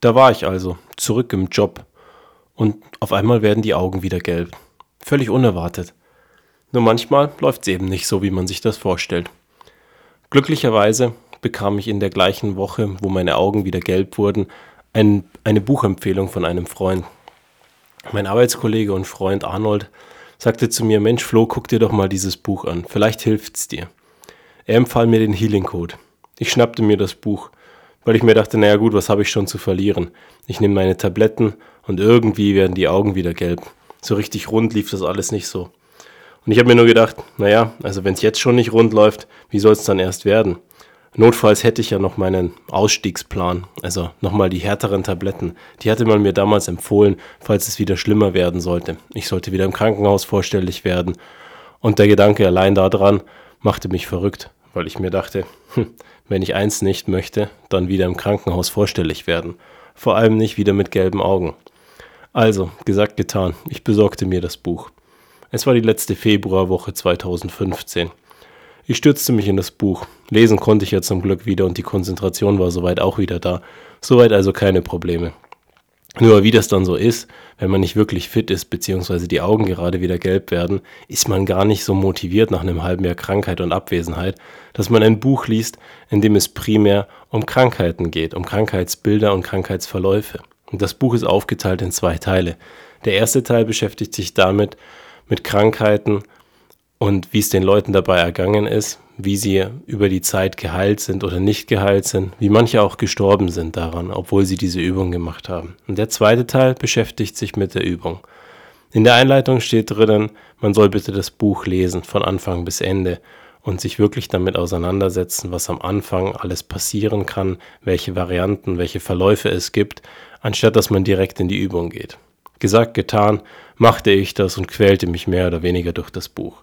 Da war ich also, zurück im Job. Und auf einmal werden die Augen wieder gelb. Völlig unerwartet. Nur manchmal läuft es eben nicht so, wie man sich das vorstellt. Glücklicherweise bekam ich in der gleichen Woche, wo meine Augen wieder gelb wurden, ein, eine Buchempfehlung von einem Freund. Mein Arbeitskollege und Freund Arnold sagte zu mir, Mensch Flo, guck dir doch mal dieses Buch an, vielleicht hilft es dir. Er empfahl mir den Healing Code. Ich schnappte mir das Buch, weil ich mir dachte, naja gut, was habe ich schon zu verlieren? Ich nehme meine Tabletten und irgendwie werden die Augen wieder gelb. So richtig rund lief das alles nicht so. Und ich habe mir nur gedacht, naja, also wenn es jetzt schon nicht rund läuft, wie soll es dann erst werden? Notfalls hätte ich ja noch meinen Ausstiegsplan, also nochmal die härteren Tabletten. Die hatte man mir damals empfohlen, falls es wieder schlimmer werden sollte. Ich sollte wieder im Krankenhaus vorstellig werden. Und der Gedanke allein daran machte mich verrückt, weil ich mir dachte, hm, wenn ich eins nicht möchte, dann wieder im Krankenhaus vorstellig werden. Vor allem nicht wieder mit gelben Augen. Also, gesagt, getan, ich besorgte mir das Buch. Es war die letzte Februarwoche 2015. Ich stürzte mich in das Buch. Lesen konnte ich ja zum Glück wieder und die Konzentration war soweit auch wieder da. Soweit also keine Probleme. Nur wie das dann so ist, wenn man nicht wirklich fit ist, beziehungsweise die Augen gerade wieder gelb werden, ist man gar nicht so motiviert nach einem halben Jahr Krankheit und Abwesenheit, dass man ein Buch liest, in dem es primär um Krankheiten geht, um Krankheitsbilder und Krankheitsverläufe. Und das Buch ist aufgeteilt in zwei Teile. Der erste Teil beschäftigt sich damit, mit Krankheiten und wie es den Leuten dabei ergangen ist, wie sie über die Zeit geheilt sind oder nicht geheilt sind, wie manche auch gestorben sind daran, obwohl sie diese Übung gemacht haben. Und der zweite Teil beschäftigt sich mit der Übung. In der Einleitung steht drinnen, man soll bitte das Buch lesen von Anfang bis Ende und sich wirklich damit auseinandersetzen, was am Anfang alles passieren kann, welche Varianten, welche Verläufe es gibt, anstatt dass man direkt in die Übung geht. Gesagt, getan, machte ich das und quälte mich mehr oder weniger durch das Buch.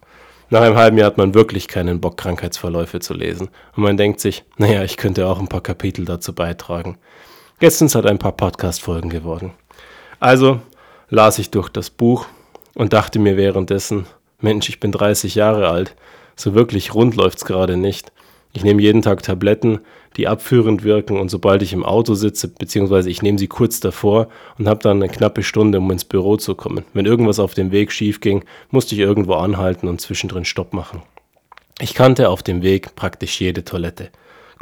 Nach einem halben Jahr hat man wirklich keinen Bock, Krankheitsverläufe zu lesen. Und man denkt sich, naja, ich könnte auch ein paar Kapitel dazu beitragen. Gestern sind ein paar Podcast-Folgen geworden. Also las ich durch das Buch und dachte mir währenddessen, Mensch, ich bin 30 Jahre alt. So wirklich rund läuft's gerade nicht. Ich nehme jeden Tag Tabletten, die abführend wirken und sobald ich im Auto sitze, beziehungsweise ich nehme sie kurz davor und habe dann eine knappe Stunde, um ins Büro zu kommen. Wenn irgendwas auf dem Weg schief ging, musste ich irgendwo anhalten und zwischendrin Stopp machen. Ich kannte auf dem Weg praktisch jede Toilette.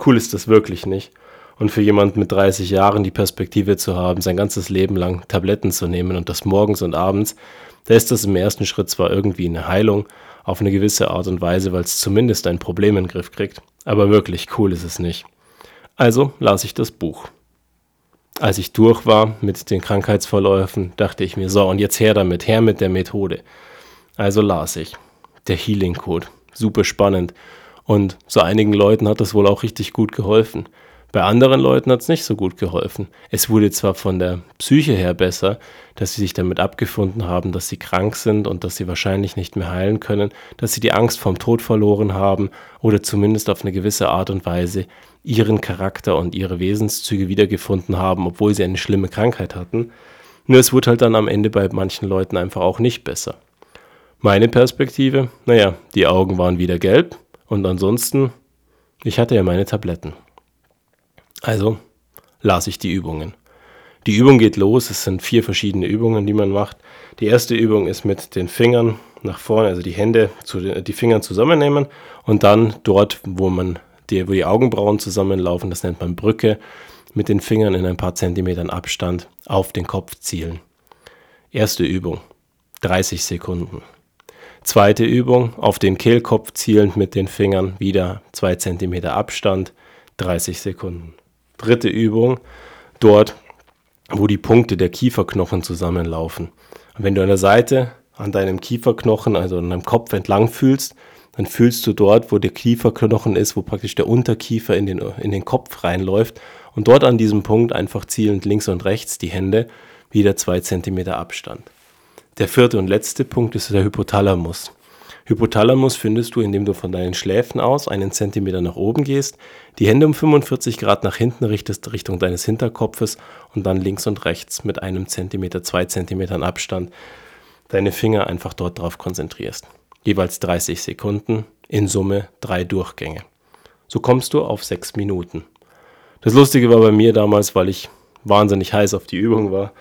Cool ist das wirklich nicht. Und für jemand mit 30 Jahren die Perspektive zu haben, sein ganzes Leben lang Tabletten zu nehmen und das morgens und abends, da ist das im ersten Schritt zwar irgendwie eine Heilung, auf eine gewisse Art und Weise, weil es zumindest ein Problem in den Griff kriegt. Aber wirklich cool ist es nicht. Also las ich das Buch. Als ich durch war mit den Krankheitsverläufen, dachte ich mir, so, und jetzt her damit, her mit der Methode. Also las ich. Der Healing Code. Super spannend. Und so einigen Leuten hat das wohl auch richtig gut geholfen. Bei anderen Leuten hat es nicht so gut geholfen. Es wurde zwar von der Psyche her besser, dass sie sich damit abgefunden haben, dass sie krank sind und dass sie wahrscheinlich nicht mehr heilen können, dass sie die Angst vom Tod verloren haben oder zumindest auf eine gewisse Art und Weise ihren Charakter und ihre Wesenszüge wiedergefunden haben, obwohl sie eine schlimme Krankheit hatten. Nur es wurde halt dann am Ende bei manchen Leuten einfach auch nicht besser. Meine Perspektive, naja, die Augen waren wieder gelb und ansonsten, ich hatte ja meine Tabletten. Also las ich die Übungen. Die Übung geht los, es sind vier verschiedene Übungen, die man macht. Die erste Übung ist mit den Fingern nach vorne, also die Hände, zu, die Finger zusammennehmen und dann dort, wo man die, wo die Augenbrauen zusammenlaufen, das nennt man Brücke, mit den Fingern in ein paar Zentimetern Abstand auf den Kopf zielen. Erste Übung, 30 Sekunden. Zweite Übung, auf den Kehlkopf zielend mit den Fingern, wieder 2 cm Abstand, 30 Sekunden dritte Übung, dort, wo die Punkte der Kieferknochen zusammenlaufen. Und wenn du an der Seite an deinem Kieferknochen, also an deinem Kopf entlang fühlst, dann fühlst du dort, wo der Kieferknochen ist, wo praktisch der Unterkiefer in den, in den Kopf reinläuft und dort an diesem Punkt einfach zielend links und rechts die Hände wieder zwei Zentimeter Abstand. Der vierte und letzte Punkt ist der Hypothalamus. Hypothalamus findest du, indem du von deinen Schläfen aus einen Zentimeter nach oben gehst, die Hände um 45 Grad nach hinten richtest Richtung deines Hinterkopfes und dann links und rechts mit einem Zentimeter, zwei Zentimetern Abstand deine Finger einfach dort drauf konzentrierst. Jeweils 30 Sekunden, in Summe drei Durchgänge. So kommst du auf sechs Minuten. Das Lustige war bei mir damals, weil ich wahnsinnig heiß auf die Übung war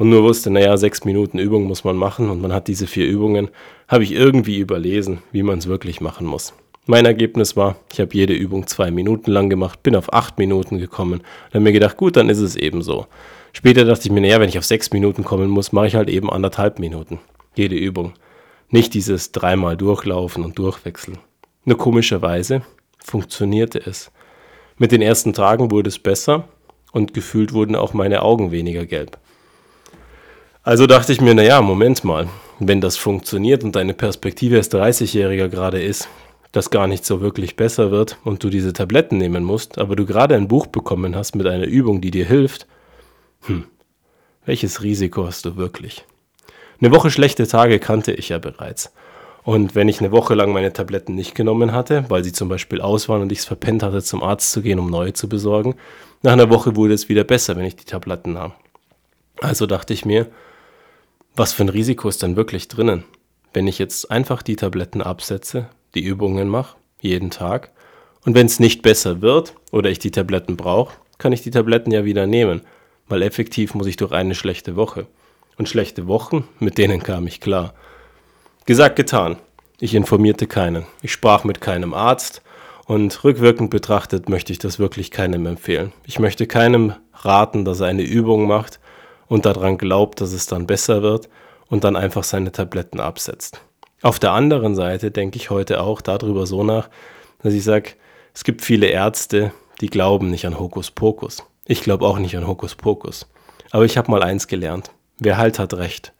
und nur wusste, naja, sechs Minuten Übung muss man machen und man hat diese vier Übungen, habe ich irgendwie überlesen, wie man es wirklich machen muss. Mein Ergebnis war, ich habe jede Übung zwei Minuten lang gemacht, bin auf acht Minuten gekommen und habe mir gedacht, gut, dann ist es eben so. Später dachte ich mir, naja, wenn ich auf sechs Minuten kommen muss, mache ich halt eben anderthalb Minuten. Jede Übung. Nicht dieses dreimal durchlaufen und durchwechseln. Nur komischerweise funktionierte es. Mit den ersten Tagen wurde es besser und gefühlt wurden auch meine Augen weniger gelb. Also dachte ich mir, naja, Moment mal, wenn das funktioniert und deine Perspektive als 30-Jähriger gerade ist, dass gar nicht so wirklich besser wird und du diese Tabletten nehmen musst, aber du gerade ein Buch bekommen hast mit einer Übung, die dir hilft, hm, welches Risiko hast du wirklich? Eine Woche schlechte Tage kannte ich ja bereits. Und wenn ich eine Woche lang meine Tabletten nicht genommen hatte, weil sie zum Beispiel aus waren und ich es verpennt hatte, zum Arzt zu gehen, um neue zu besorgen, nach einer Woche wurde es wieder besser, wenn ich die Tabletten nahm. Also dachte ich mir, was für ein Risiko ist denn wirklich drinnen? Wenn ich jetzt einfach die Tabletten absetze, die Übungen mache, jeden Tag, und wenn es nicht besser wird oder ich die Tabletten brauche, kann ich die Tabletten ja wieder nehmen, weil effektiv muss ich durch eine schlechte Woche. Und schlechte Wochen, mit denen kam ich klar. Gesagt, getan. Ich informierte keinen. Ich sprach mit keinem Arzt und rückwirkend betrachtet möchte ich das wirklich keinem empfehlen. Ich möchte keinem raten, dass er eine Übung macht und daran glaubt, dass es dann besser wird und dann einfach seine Tabletten absetzt. Auf der anderen Seite denke ich heute auch darüber so nach, dass ich sage, es gibt viele Ärzte, die glauben nicht an Hokuspokus. Ich glaube auch nicht an Hokuspokus. Aber ich habe mal eins gelernt. Wer halt hat recht.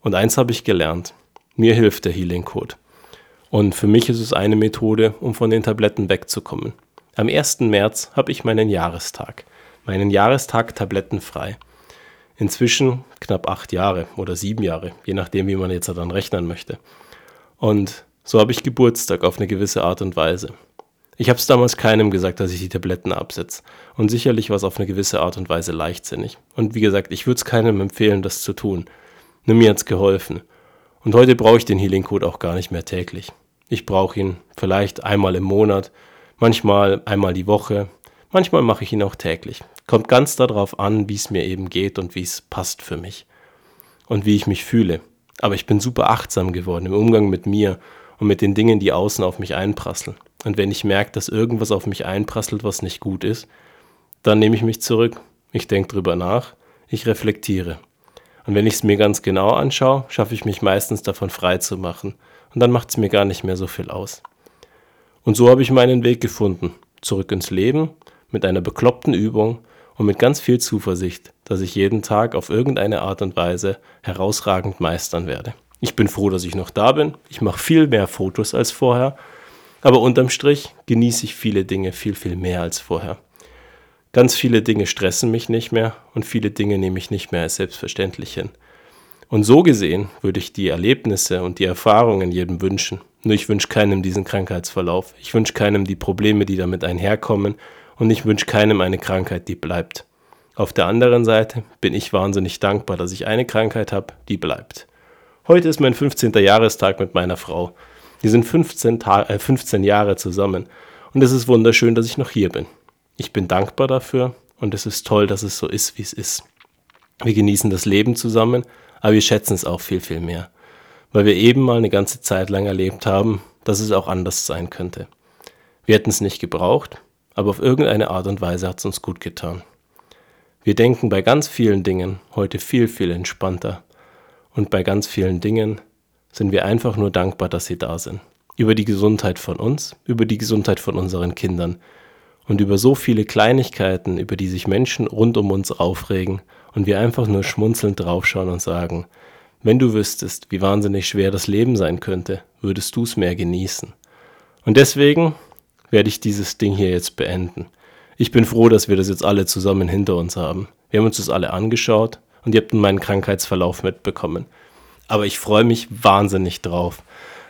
Und eins habe ich gelernt. Mir hilft der Healing Code. Und für mich ist es eine Methode, um von den Tabletten wegzukommen. Am 1. März habe ich meinen Jahrestag. Meinen Jahrestag tablettenfrei. Inzwischen knapp acht Jahre oder sieben Jahre, je nachdem, wie man jetzt dann rechnen möchte. Und so habe ich Geburtstag auf eine gewisse Art und Weise. Ich habe es damals keinem gesagt, dass ich die Tabletten absetze. Und sicherlich war es auf eine gewisse Art und Weise leichtsinnig. Und wie gesagt, ich würde es keinem empfehlen, das zu tun. Nur mir hat es geholfen. Und heute brauche ich den Healing Code auch gar nicht mehr täglich. Ich brauche ihn vielleicht einmal im Monat, manchmal einmal die Woche, manchmal mache ich ihn auch täglich. Kommt ganz darauf an, wie es mir eben geht und wie es passt für mich. Und wie ich mich fühle. Aber ich bin super achtsam geworden im Umgang mit mir und mit den Dingen, die außen auf mich einprasseln. Und wenn ich merke, dass irgendwas auf mich einprasselt, was nicht gut ist, dann nehme ich mich zurück. Ich denke drüber nach, ich reflektiere. Und wenn ich es mir ganz genau anschaue, schaffe ich mich meistens davon frei zu machen. Und dann macht es mir gar nicht mehr so viel aus. Und so habe ich meinen Weg gefunden. Zurück ins Leben, mit einer bekloppten Übung und mit ganz viel Zuversicht, dass ich jeden Tag auf irgendeine Art und Weise herausragend meistern werde. Ich bin froh, dass ich noch da bin. Ich mache viel mehr Fotos als vorher. Aber unterm Strich genieße ich viele Dinge viel, viel mehr als vorher. Ganz viele Dinge stressen mich nicht mehr und viele Dinge nehme ich nicht mehr als selbstverständlich hin. Und so gesehen würde ich die Erlebnisse und die Erfahrungen jedem wünschen. Nur ich wünsche keinem diesen Krankheitsverlauf. Ich wünsche keinem die Probleme, die damit einherkommen und ich wünsche keinem eine Krankheit, die bleibt. Auf der anderen Seite bin ich wahnsinnig dankbar, dass ich eine Krankheit habe, die bleibt. Heute ist mein 15. Jahrestag mit meiner Frau. Wir sind 15, äh, 15 Jahre zusammen und es ist wunderschön, dass ich noch hier bin. Ich bin dankbar dafür und es ist toll, dass es so ist, wie es ist. Wir genießen das Leben zusammen, aber wir schätzen es auch viel, viel mehr, weil wir eben mal eine ganze Zeit lang erlebt haben, dass es auch anders sein könnte. Wir hätten es nicht gebraucht, aber auf irgendeine Art und Weise hat es uns gut getan. Wir denken bei ganz vielen Dingen heute viel, viel entspannter. Und bei ganz vielen Dingen sind wir einfach nur dankbar, dass sie da sind. Über die Gesundheit von uns, über die Gesundheit von unseren Kindern und über so viele Kleinigkeiten, über die sich Menschen rund um uns aufregen und wir einfach nur schmunzelnd draufschauen und sagen, wenn du wüsstest, wie wahnsinnig schwer das Leben sein könnte, würdest du es mehr genießen. Und deswegen werde ich dieses Ding hier jetzt beenden. Ich bin froh, dass wir das jetzt alle zusammen hinter uns haben. Wir haben uns das alle angeschaut und ihr habt meinen Krankheitsverlauf mitbekommen. Aber ich freue mich wahnsinnig drauf,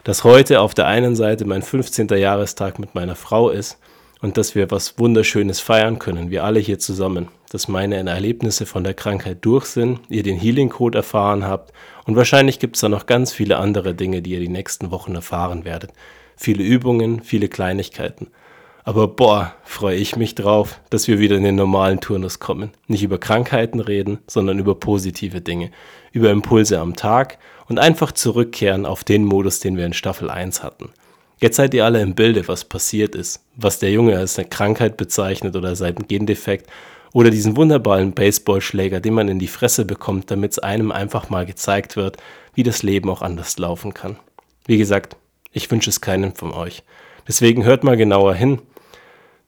dass heute auf der einen Seite mein 15. Jahrestag mit meiner Frau ist und dass wir was Wunderschönes feiern können, wir alle hier zusammen, dass meine Erlebnisse von der Krankheit durch sind, ihr den Healing Code erfahren habt und wahrscheinlich gibt es da noch ganz viele andere Dinge, die ihr die nächsten Wochen erfahren werdet viele Übungen, viele Kleinigkeiten. Aber boah, freue ich mich drauf, dass wir wieder in den normalen Turnus kommen. Nicht über Krankheiten reden, sondern über positive Dinge. Über Impulse am Tag und einfach zurückkehren auf den Modus, den wir in Staffel 1 hatten. Jetzt seid ihr alle im Bilde, was passiert ist, was der Junge als eine Krankheit bezeichnet oder als einen Gendefekt oder diesen wunderbaren Baseballschläger, den man in die Fresse bekommt, damit es einem einfach mal gezeigt wird, wie das Leben auch anders laufen kann. Wie gesagt, ich wünsche es keinem von euch. Deswegen hört mal genauer hin,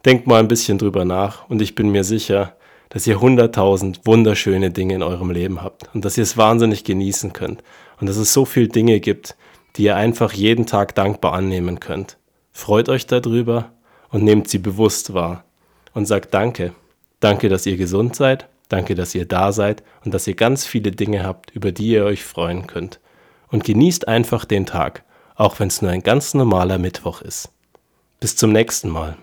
denkt mal ein bisschen drüber nach und ich bin mir sicher, dass ihr hunderttausend wunderschöne Dinge in eurem Leben habt und dass ihr es wahnsinnig genießen könnt und dass es so viele Dinge gibt, die ihr einfach jeden Tag dankbar annehmen könnt. Freut euch darüber und nehmt sie bewusst wahr und sagt Danke. Danke, dass ihr gesund seid, danke, dass ihr da seid und dass ihr ganz viele Dinge habt, über die ihr euch freuen könnt. Und genießt einfach den Tag, auch wenn es nur ein ganz normaler Mittwoch ist. Bis zum nächsten Mal.